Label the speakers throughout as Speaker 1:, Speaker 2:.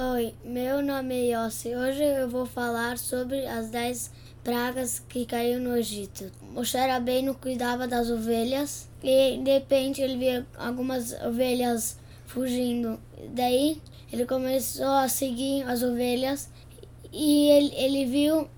Speaker 1: Oi, meu nome é Yossi. Hoje eu vou falar sobre as 10 pragas que caiu no Egito. Moshe Rabbeinu cuidava das ovelhas e de repente ele via algumas ovelhas fugindo. Daí ele começou a seguir as ovelhas e ele, ele viu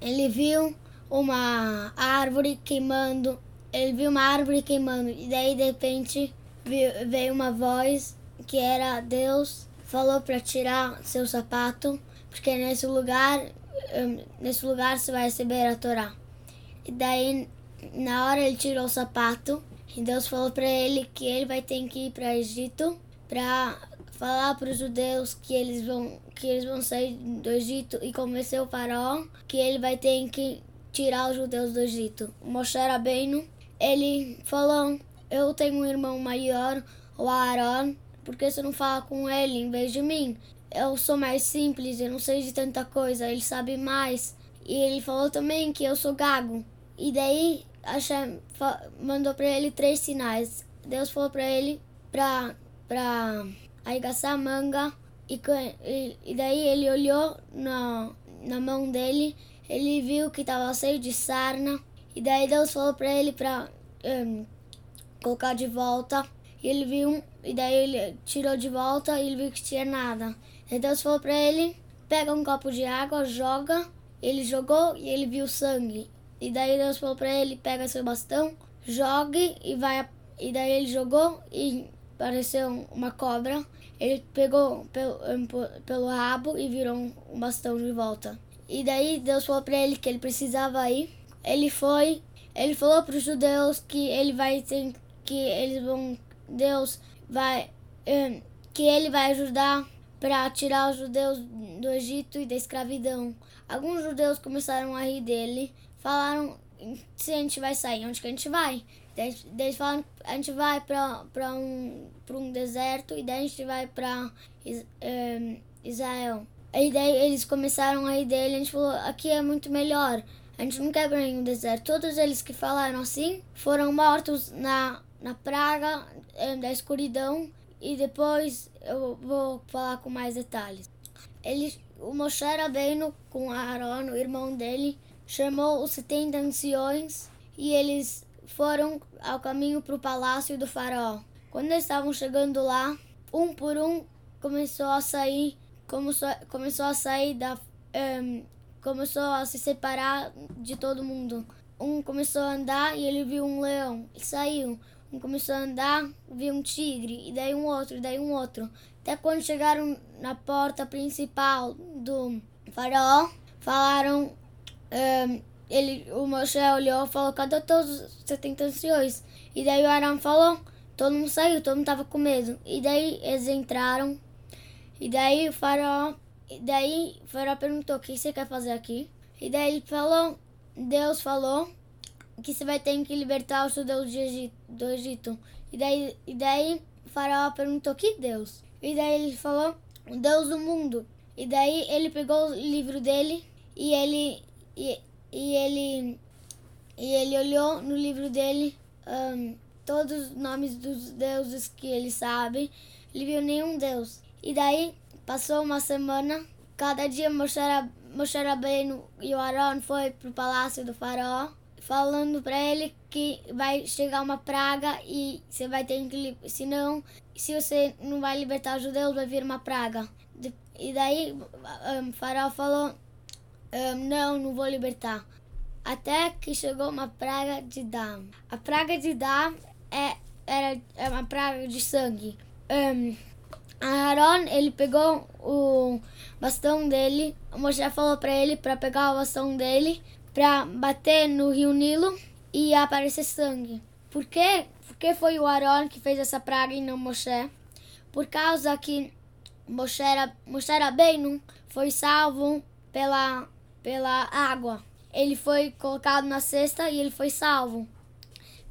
Speaker 1: ele viu uma árvore queimando. Ele viu uma árvore queimando e daí de repente veio uma voz que era Deus falou para tirar seu sapato porque nesse lugar nesse lugar você vai receber a Torá. E daí na hora ele tirou o sapato e Deus falou para ele que ele vai ter que ir para Egito para falar para os judeus que eles vão que eles vão sair do Egito e convencer o faraó que ele vai ter que tirar os judeus do Egito. Moshe Rabbeinu, ele falou: "Eu tenho um irmão maior, o Aaron, por que você não fala com ele em vez de mim? Eu sou mais simples, eu não sei de tanta coisa, ele sabe mais." E ele falou também que eu sou gago. E daí Hashem mandou para ele três sinais. Deus falou para ele para para arregaçar a manga e, e, daí ele olhou na, na mão dele, ele viu que estava cheio de sarna e daí Deus falou para ele para um, colocar de volta e ele viu e daí ele tirou de volta e ele viu que tinha nada. E Deus falou para ele pega um copo de água, joga. Ele jogou e ele viu sangue. E daí Deus falou para ele pega seu bastão, jogue e vai. E daí ele jogou e pareceu uma cobra. Ele pegou pelo, pelo rabo e virou um bastão de volta. E daí Deus falou para ele que ele precisava ir. Ele foi, ele falou para os judeus que ele vai ter, que eles vão, Deus vai, que ele vai ajudar para tirar os judeus do Egito e da escravidão. Alguns judeus começaram a rir dele, falaram se a gente vai sair, onde que a gente vai? Daí, falam a gente vai para um, um deserto e daí a gente vai para um, Israel. Aí daí eles começaram a ir dele, a gente falou, aqui é muito melhor. A gente não quer para nenhum deserto. Todos eles que falaram assim foram mortos na, na praga um, da escuridão. E depois eu vou falar com mais detalhes. Ele, o Moshe Rabbeinu com Aaron, o irmão dele, chamou os 70 anciões e eles foram ao caminho para o palácio do faraó. Quando eles estavam chegando lá, um por um começou a sair, começou, começou a sair da, um, começou a se separar de todo mundo. Um começou a andar e ele viu um leão e saiu. Começou a andar, viu um tigre, e daí um outro, e daí um outro. Até quando chegaram na porta principal do faraó, falaram um, ele, o Moshe olhou e falou, cadê todos os 70 anciões? E daí o Aram falou, todo mundo saiu, todo mundo tava com medo. E daí eles entraram, e daí o faraó, e daí o faraó perguntou, o que você quer fazer aqui? E daí ele falou, Deus falou que você vai ter que libertar os judeus Egito, do Egito. E daí, e daí faraó perguntou, que Deus? E daí ele falou, o Deus do mundo. E daí ele pegou o livro dele e ele... E, e ele e ele olhou no livro dele um, todos os nomes dos deuses que ele sabe. Ele viu nenhum deus. E daí passou uma semana. Cada dia Moshe Rabbeinu e o Aaron foi pro palácio do faraó, falando para ele que vai chegar uma praga e você vai ter que senão se você não vai libertar os judeus vai vir uma praga. E daí o faraó falou um, não, não vou libertar. Até que chegou uma praga de Dam. A praga de Dam é, era, é uma praga de sangue. Um, Aaron, ele pegou o bastão dele. O Moshe falou para ele para pegar o bastão dele para bater no rio Nilo e aparecer sangue. Por quê? Porque foi o Aaron que fez essa praga e não Moshe. Por causa que Moshe, Moshe Rabbeinu foi salvo pela pela água. Ele foi colocado na cesta e ele foi salvo.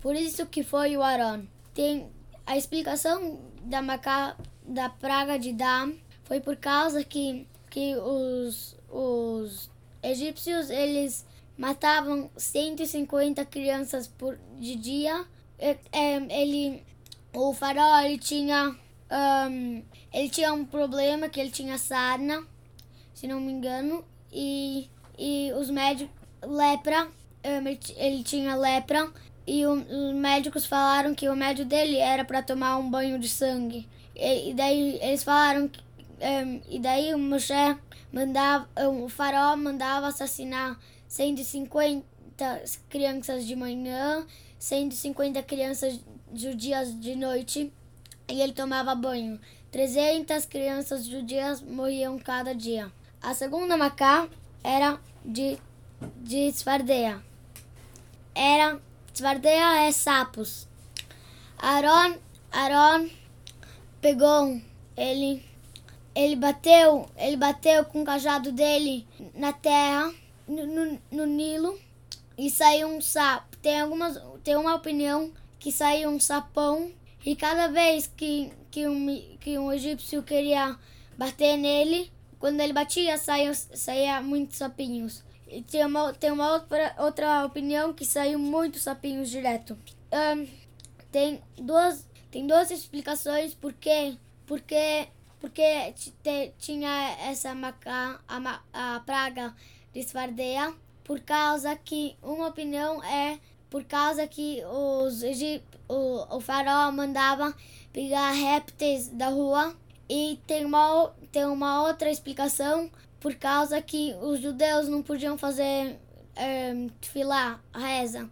Speaker 1: Por isso que foi o Arão. Tem a explicação da maca, da praga de Dam foi por causa que que os os egípcios eles matavam 150 crianças por de dia. É, é, ele o faraó ele tinha um, ele tinha um problema que ele tinha sarna, se não me engano, e, e os médicos lepra, ele, tinha lepra e os médicos falaram que o médio dele era para tomar um banho de sangue. E, daí eles falaram que, e daí o Moshe mandava, o faraó mandava assassinar 150 crianças de manhã, 150 crianças judias de noite e ele tomava banho. 300 crianças judias morriam cada dia. A segunda macá era de, de Svardeia. Era Svardeia é sapos. Aaron, Aaron pegou ele ele bateu, ele bateu com o cajado dele na terra, no, no, Nilo, e saiu um sapo. Tem algumas, tem uma opinião que saiu um sapão e cada vez que, que, um, que um egípcio queria bater nele, quando ele batia, saía, saía muitos sapinhos. E tem uma, tem uma outra, outra opinião que saiu muitos sapinhos direto. Um, tem, duas, tem duas explicações porque, porque, porque te, tinha essa maca, a, a praga de esfardeia. Por causa que uma opinião é por causa que os o, o faraó mandava pegar répteis da rua e tem uma, tem uma outra explicação por causa que os judeus não podiam fazer um, filar, reza.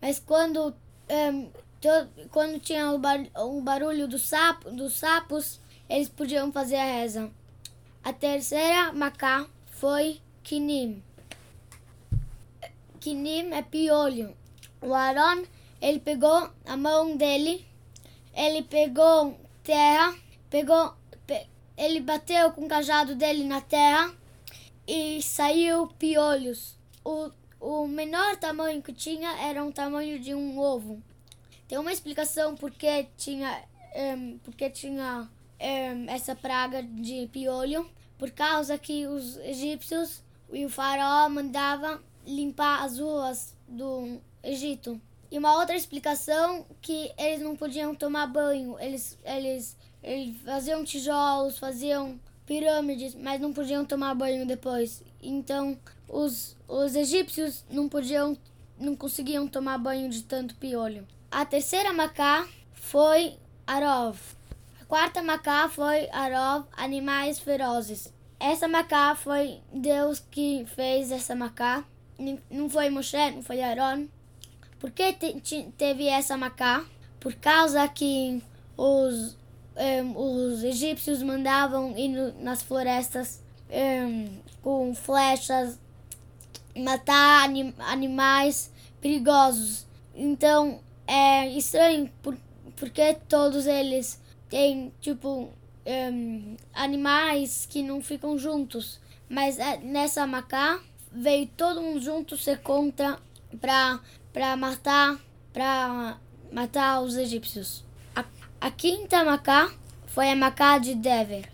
Speaker 1: Mas quando, um, to, quando tinha o, bar, barulho do sapo, dos sapos, eles podiam fazer a reza. A terceira macá foi Kinim é piolho. O Aaron, ele pegou a mão dele, ele pegou terra, pegou, pe, ele bateu com o cajado dele na terra e saiu piolhos. O, o menor tamanho que tinha era um tamanho de um ovo. Tem uma explicação porque tinha, um, porque tinha um, essa praga de piolho, por causa que os egípcios e o faraó mandava limpar as ruas do Egito. E uma outra explicação que eles não podiam tomar banho. Eles, eles, eles faziam tijolos, faziam pirâmides, mas não podiam tomar banho depois. Então, os, os egípcios não podiam, não conseguiam tomar banho de tanto piolho. A terceira macá foi Arov. A quarta macá foi Arov, animais ferozes. Essa macá foi Deus que fez essa macá. Não foi Moshe, não foi Aaron. Por que te, teve essa macá? Por causa que os, um, os egípcios mandavam ir no, nas florestas um, com flechas matar anim, animais perigosos. Então é estranho por, porque todos eles têm tipo um, animais que não ficam juntos. Mas é, nessa macá veio todo mundo junto ser contra para para matar para matar os egípcios. A, a quinta Macá foi a Macá de Dever.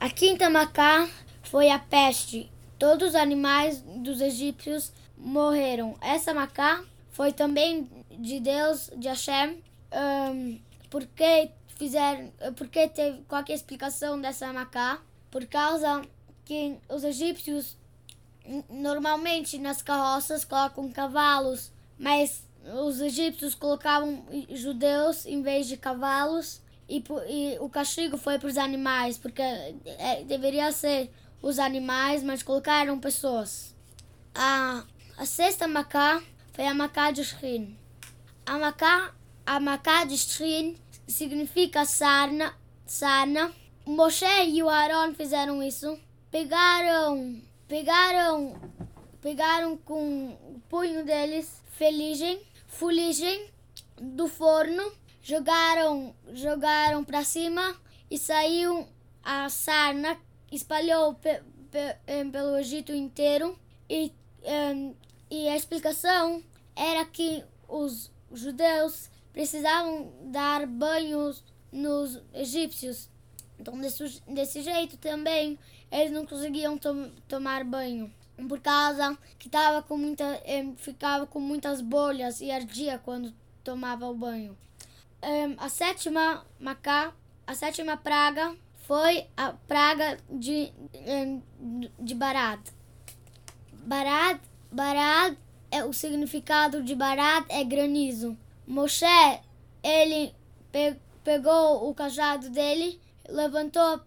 Speaker 1: A quinta Macá foi a peste. Todos os animais dos egípcios morreram. Essa Macá foi também de Deus, de Hashem. Um, porque fizeram, porque teve qual a explicação dessa Macá? Por causa que os egípcios normalmente nas carroças colocam cavalos, mas os egípcios colocavam judeus em vez de cavalos e, e o castigo foi para os animais, porque é, deveria ser os animais, mas colocaram pessoas. A, a sexta macá foi a macá de Shrin. A macá, a macá de Shrin significa sarna, sarna. Moshe e o Aaron fizeram isso. Pegaram Pegaram, pegaram com o punho deles feligem, fuligem do forno, jogaram, jogaram para cima e saiu a sarna, espalhou pe, pe, pelo Egito inteiro e, e a explicação era que os judeus precisavam dar banhos nos egípcios. Então, desse, desse jeito também, eles não conseguiam to tomar banho por causa que tava com muita, ficava com muitas bolhas e ardia quando tomava o banho. a sétima macá, a sétima praga foi a praga de, de Barad. Barad, Barad é o significado de Barad é granizo. Moshe, ele pe, pegou o cajado dele, levantou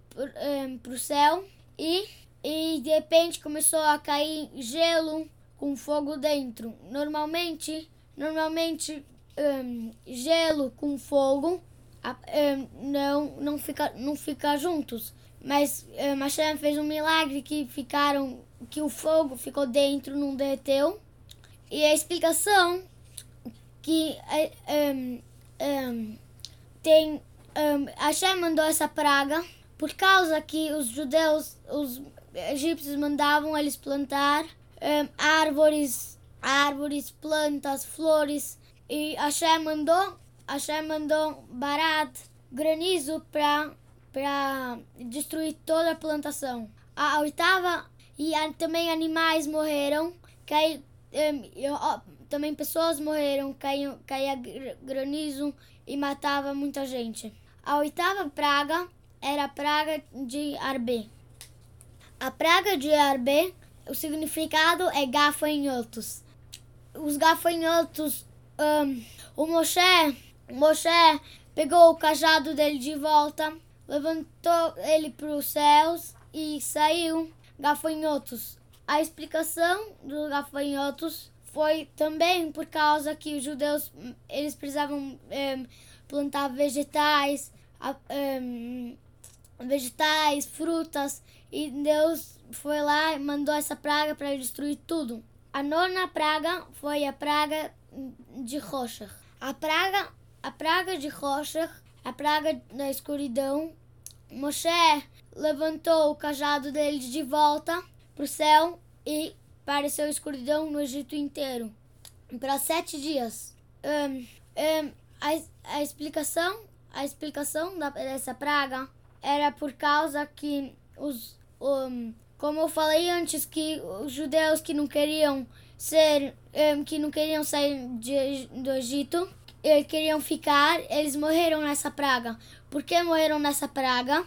Speaker 1: para o céu e, e de repente começou a cair gelo com fogo dentro. Normalmente, normalmente um, gelo com fogo um, não não fica não fica juntos. Mas um, Hashem fez um milagre que ficaram que o fogo ficou dentro, não derreteu. E a explicação que um, um, tem um, Hashem mandou essa praga por causa que os judeus, os egípcios mandavam eles plantar um, árvores, árvores, plantas, flores e Hashem mandou, Hashem mandou barat, granizo para para destruir toda a plantação. A oitava e também animais morreram, cai, um, também pessoas morreram, caiu, caía granizo e matava muita gente. A oitava praga era a praga de Arbe. A praga de Arbe, o significado é gafanhotos. Os gafanhotos, um, o Moshe, Moshe pegou o cajado dele de volta, levantou ele para os céus e saiu gafanhotos. A explicação dos gafanhotos foi também por causa que os judeus eles precisavam um, plantar vegetais, um, vegetais, frutas, e Deus foi lá e mandou essa praga para destruir tudo. A nona praga foi a praga de rocha. A praga, a praga de rocha, a praga da escuridão. Moshe levantou o cajado dele de volta para o céu e pareceu escuridão no Egito inteiro. Para sete dias. Um, um, a, a explicação a explicação da, dessa praga era por causa que os um, como eu falei antes que os judeus que não queriam ser que não queriam sair de, do Egito e queriam ficar eles morreram nessa praga. Por que morreram nessa praga?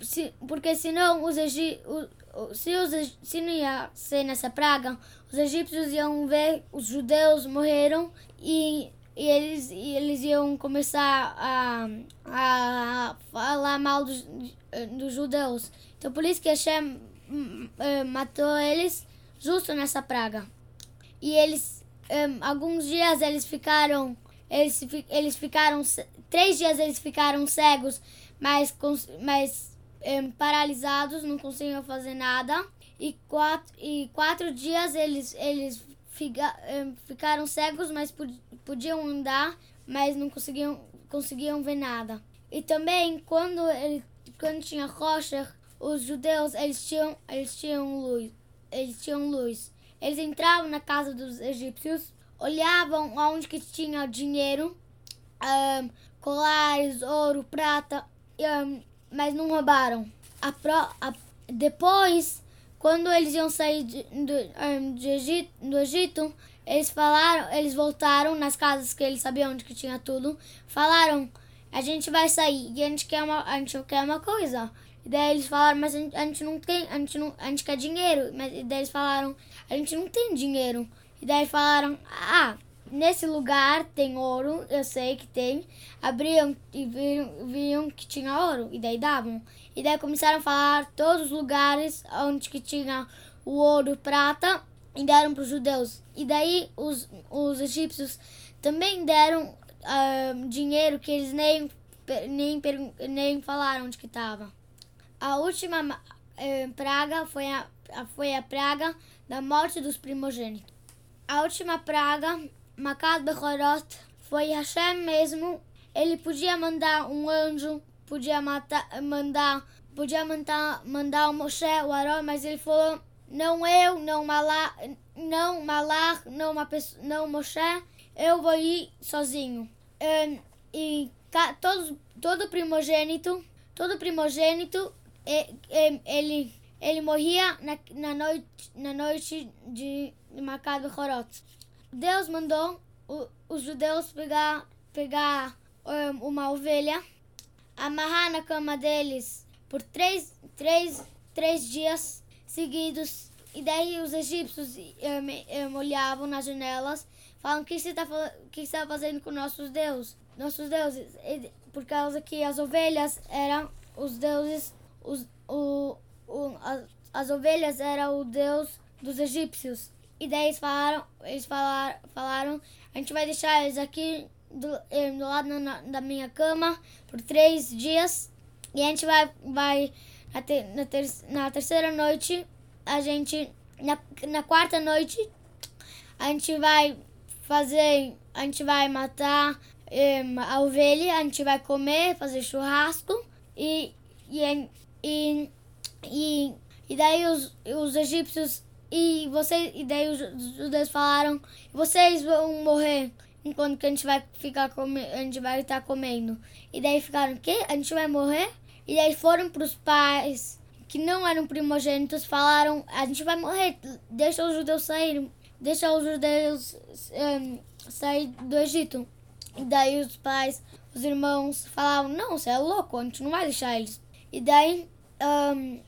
Speaker 1: Se, porque senão os se, os, se não ia ser nessa praga os egípcios iam ver os judeus morreram e e eles, e eles iam começar a, a falar mal dos, dos judeus. Então por isso que Hashem uh, matou eles justo nessa praga. E eles, alguns dias eles ficaram, eles, eles ficaram, três dias eles ficaram cegos, mas, mas um, paralisados, não conseguiam fazer nada. E quatro, e quatro dias eles, eles fica, ficaram cegos, mas podiam andar, mas não conseguiam, conseguiam ver nada. E também, quando, ele, quando tinha rocha, os judeus eles tinham, eles tinham luz. Eles tinham luz. Eles entravam na casa dos egípcios, olhavam aonde que tinha dinheiro, um, colares, ouro, prata, um, mas não roubaram. A pro, a, depois quando eles iam sair de, do, de Egito, do Egito, eles falaram, eles voltaram nas casas que eles sabiam onde que tinha tudo, falaram, a gente vai sair e a gente quer uma, a gente quer uma coisa. E daí eles falaram, mas a gente, a gente não tem, a gente não, a gente quer dinheiro. Mas e daí eles falaram, a gente não tem dinheiro. E daí falaram, ah, nesse lugar tem ouro, eu sei que tem. Abriam e viram, viram que tinha ouro e daí davam. E daí começaram a falar todos os lugares onde que tinha o ouro, prata, e deram para os judeus. E daí os, os egípcios também deram uh, dinheiro que eles nem, nem, nem falaram onde que estava. A última uh, praga foi a, foi a praga da morte dos primogênitos. A última praga, Makat foi Hashem mesmo. Ele podia mandar um anjo podia matar, mandar, podia mandar, mandar o Moshe, o Arão, mas ele falou, não eu, não Malach, não Malach, não uma pessoa, não Moshe, eu vou ir sozinho. Um, e todos, todo primogênito, todo primogênito, ele, ele morria na, na noite, na noite de, de Horot. Deus mandou os judeus pegar, pegar um, uma ovelha, amarrar na cama deles por três, três, três dias seguidos. E daí os egípcios um, olhavam nas janelas, falam: O que você está está fazendo com nossos deuses? Nossos deuses. E, por causa que as ovelhas eram os deuses, os, o, o, as, as ovelhas eram o deus dos egípcios. E daí eles falaram, eles falaram, falaram a gente vai deixar eles aqui do, eh, do lado na, da minha cama por três dias. E a gente vai, vai na, ter, na, ter, na terceira noite, a gente, na, na quarta noite, a gente vai fazer, a gente vai matar um, a ovelha, a gente vai comer, fazer churrasco e, e, e, e, e daí os, os egípcios e você e daí os judeus falaram vocês vão morrer enquanto que a gente vai ficar come, a gente vai estar comendo. E daí ficaram que a gente vai morrer? E daí foram para os pais que não eram primogênitos falaram a gente vai morrer deixa os judeus saírem deixa os judeus um, sair do Egito. E daí os pais os irmãos falavam não você é louco a gente não vai deixar eles. E daí um,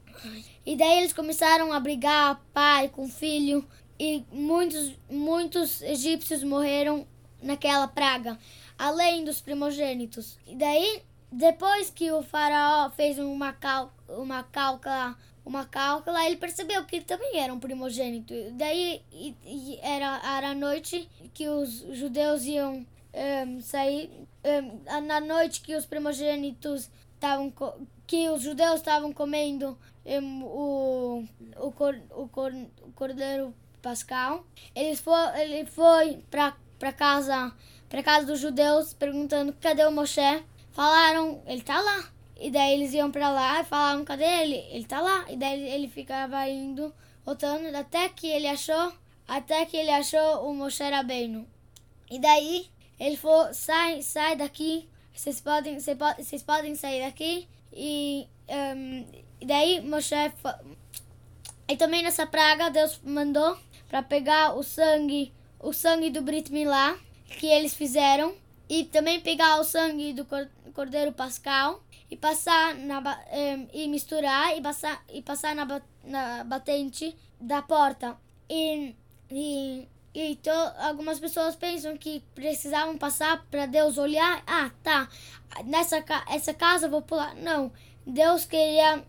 Speaker 1: e daí eles começaram a brigar, pai com filho, e muitos, muitos egípcios morreram naquela praga, além dos primogênitos. E daí, depois que o faraó fez uma, cal, uma cálcula, uma cálcula, ele percebeu que ele também era um primogênito. Daí e, e era, era a noite que os judeus iam um, sair, um, na noite que os primogênitos estavam que os judeus estavam comendo o, o, cor, o, cor, o cordeiro pascal. Ele foi, ele foi para casa para casa dos judeus perguntando cadê o Moshe. Falaram, ele tá lá. E daí eles iam para lá e falaram, cadê ele? Ele tá lá. E daí ele ficava indo, voltando, até que ele achou, até que ele achou o Moshe Rabbeinu. E daí ele falou, sai, sai daqui, vocês podem, vocês podem sair daqui. E, um, e daí Moshe. E também nessa praga Deus mandou para pegar o sangue, o sangue do Brit Milá que eles fizeram e também pegar o sangue do cordeiro pascal e passar na um, e misturar e passar e passar na, na batente da porta e, e e to, algumas pessoas pensam que precisavam passar para Deus olhar. Ah, tá. Nessa essa casa vou pular. Não. Deus queria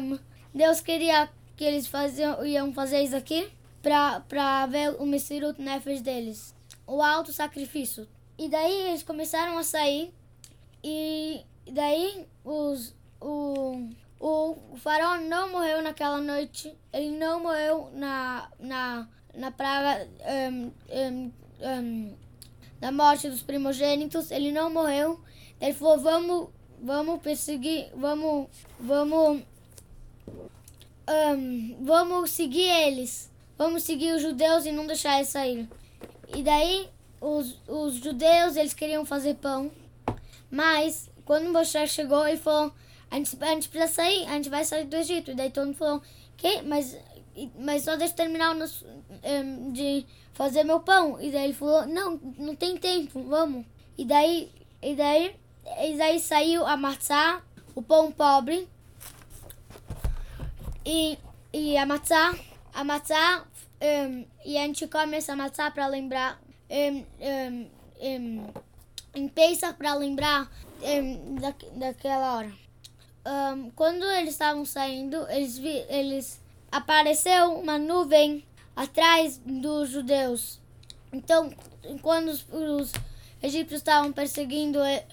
Speaker 1: um, Deus queria que eles faziam, iam fazer isso aqui para ver o Messirut Nefesh deles. O alto sacrifício. E daí eles começaram a sair e daí os o o, o faraó não morreu naquela noite. Ele não morreu na na na praga um, um, um, da morte dos primogênitos, ele não morreu. Ele falou: vamos, vamos perseguir, vamos, vamos, vamos seguir eles, vamos seguir os judeus e não deixar eles sair. E daí os, os judeus eles queriam fazer pão, mas quando Moisés chegou, ele falou: a gente, a gente precisa sair, a gente vai sair do Egito. E daí todo mundo falou: que? Mas mas só deixa eu terminar um, de fazer meu pão. E daí ele falou, não, não tem tempo, vamos. E daí, e daí, e daí saiu a maçã, o pão pobre. E, e a maçã, a um, e a gente come essa maçã para lembrar, um, um, um, para lembrar da, daquela hora. Quando eles estavam saindo, eles, vi, eles apareceu uma nuvem atrás dos judeus. Então, quando os, os egípcios estavam perseguindo, eh,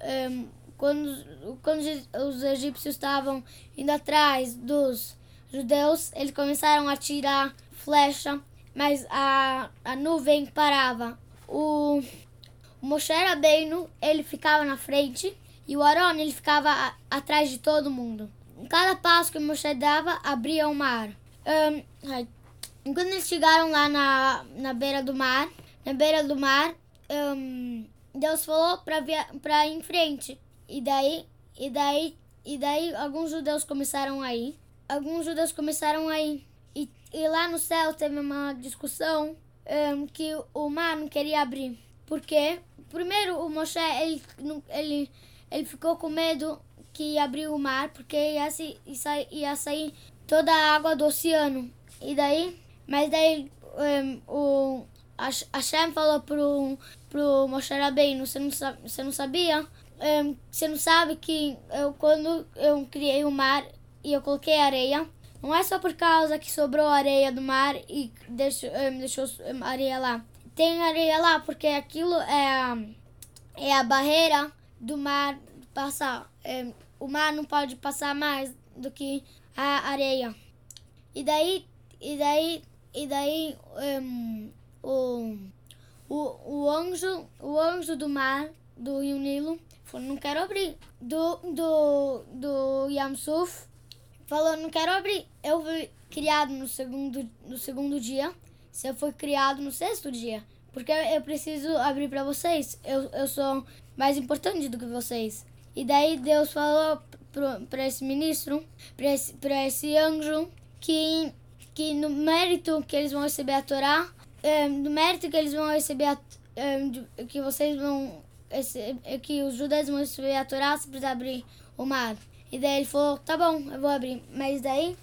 Speaker 1: quando, quando os egípcios estavam indo atrás dos judeus, eles começaram a tirar flecha, mas a, a nuvem parava. O, o Moshe Rabbeinu, ele ficava na frente e o Aaron, ele ficava a, atrás de todo mundo. Em cada passo que o Moshe dava, abria o mar. Um, quando eles chegaram lá na, na beira do mar, na beira do mar, um, Deus falou para ir em frente. E daí, e daí, e daí alguns judeus começaram a ir. Alguns judeus começaram a ir. E, e lá no céu teve uma discussão um, que o mar não queria abrir. porque primeiro o Moshe ele, ele, ele ficou com medo que ia abrir o mar, porque ia, se, ia sair toda a água do oceano. E daí, mas daí um, o Hashem falou pro, pro Moshe Rabbeinu, você não, você não sabia? Um, você não sabe que eu, quando eu criei o mar e eu coloquei areia, não é só por causa que sobrou areia do mar e deixou, um, deixou areia lá. Tem areia lá porque aquilo é é a barreira do mar passar. É, o mar não pode passar mais do que a areia. E daí, e daí, e daí um, o, o, o anjo, o anjo do mar do Rio Nilo não quero abrir. Do, do, do Yamsuf falou, não quero abrir. Eu fui criado no segundo, no segundo dia. Você foi criado no sexto dia. Porque eu preciso abrir para vocês. Eu, eu sou mais importante do que vocês. E daí Deus falou para esse ministro, para esse, esse anjo, que, que no mérito que eles vão receber a Torá, é, no mérito que eles vão receber, a, é, que vocês vão, que os judeus vão receber a Torá, você precisa abrir o mar. E daí ele falou, tá bom, eu vou abrir. Mas daí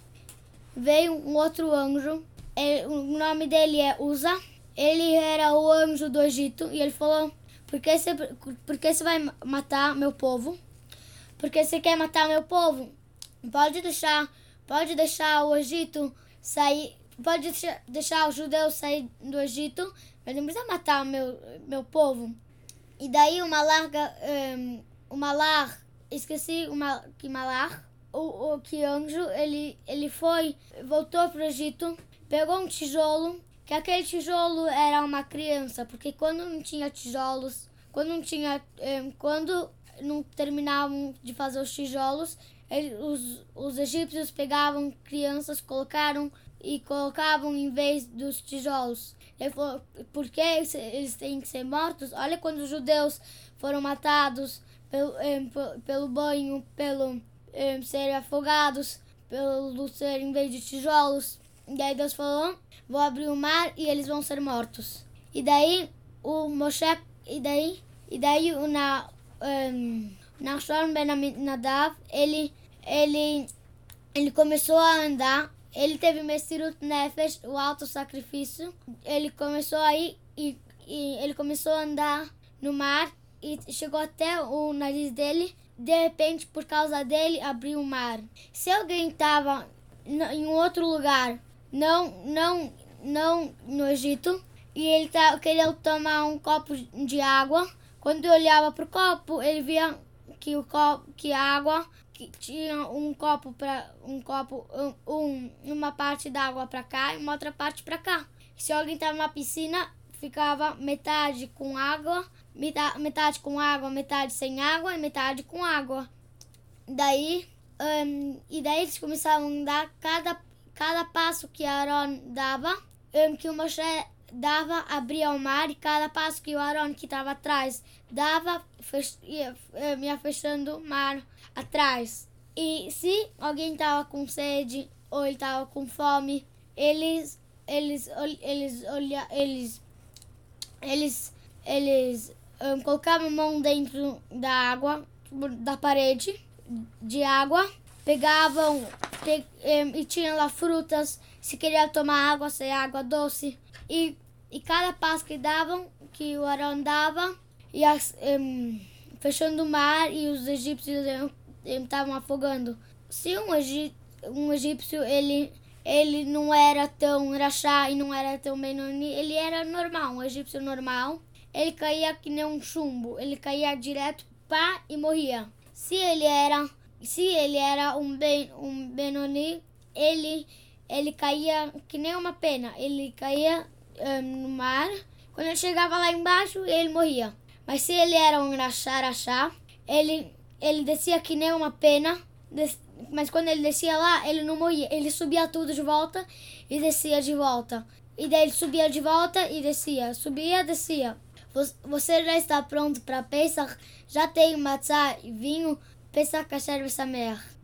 Speaker 1: veio um outro anjo, ele, o nome dele é Uza, ele era o anjo do Egito, e ele falou, por que você, por que você vai matar meu povo? Porque você quer matar meu povo? Pode deixar, pode deixar o Egito sair, pode deixar, os judeus sair do Egito, mas não precisa matar meu, meu povo. E daí o Malar, um, o Malar, esqueci uma, que Malar, o, o que anjo, ele, ele foi, voltou para o Egito, pegou um tijolo, que aquele tijolo era uma criança, porque quando não tinha tijolos, quando não tinha, um, quando não terminavam de fazer os tijolos, ele, os, os egípcios pegavam crianças, colocaram e colocavam em vez dos tijolos. Ele falou, por que eles têm que ser mortos? Olha quando os judeus foram matados pelo, pelo banho, pelo eh, serem afogados, pelo ser em vez de tijolos. E daí Deus falou, vou abrir o mar e eles vão ser mortos. E daí o Moshe, e daí, e daí o, na, um, Nachshon Ben Nadav, ele, ele, ele começou a andar, ele teve Messirut Nefesh, o alto sacrifício, ele começou aí e, e ele começou a andar no mar e chegou até o nariz dele, de repente, por causa dele, abriu o mar. Se alguém estava em outro lugar, não, não, não no Egito, e ele tá, queria tomar um copo de água, quando eu olhava para o copo, ele via que o copo, que a água que tinha um copo para um copo um, uma parte da água para cá e uma outra parte para cá. Se alguém estava numa piscina, ficava metade com água, metade, metade com água, metade sem água e metade com água. Daí um, e daí eles começavam a andar cada cada passo que Aaron dava, um, que o Moshe dava, abria o mar e cada passo que o Aaron que estava atrás dava, fech, ia, ia fechando o mar atrás. E se alguém estava com sede ou ele estava com fome, eles eles eles olha, eles eles eles um, colocavam a mão dentro da água da parede de água pegavam pe, um, e tinham lá frutas se queria tomar água se água doce e, e cada passo que davam, que o Arão dava, ia um, fechando o mar e os egípcios estavam afogando. Se um, um egípcio ele, ele não era tão rachá e não era tão benoni, ele era normal, um egípcio normal. Ele caía que nem um chumbo, ele caía direto pá e morria. Se ele era, se ele era um ben, um benoni, ele ele caía que nem uma pena. Ele caía um, no mar. Quando ele chegava lá embaixo, ele morria. Mas se ele era um rachá, ele, ele descia que nem uma pena. Des, mas quando ele descia lá, ele não morria. Ele subia tudo de volta e descia de volta. E daí ele subia de volta e descia. Subia, descia. Você já está pronto para Pesach? Já tem matzá e vinho? Pesach kasher v'sameach.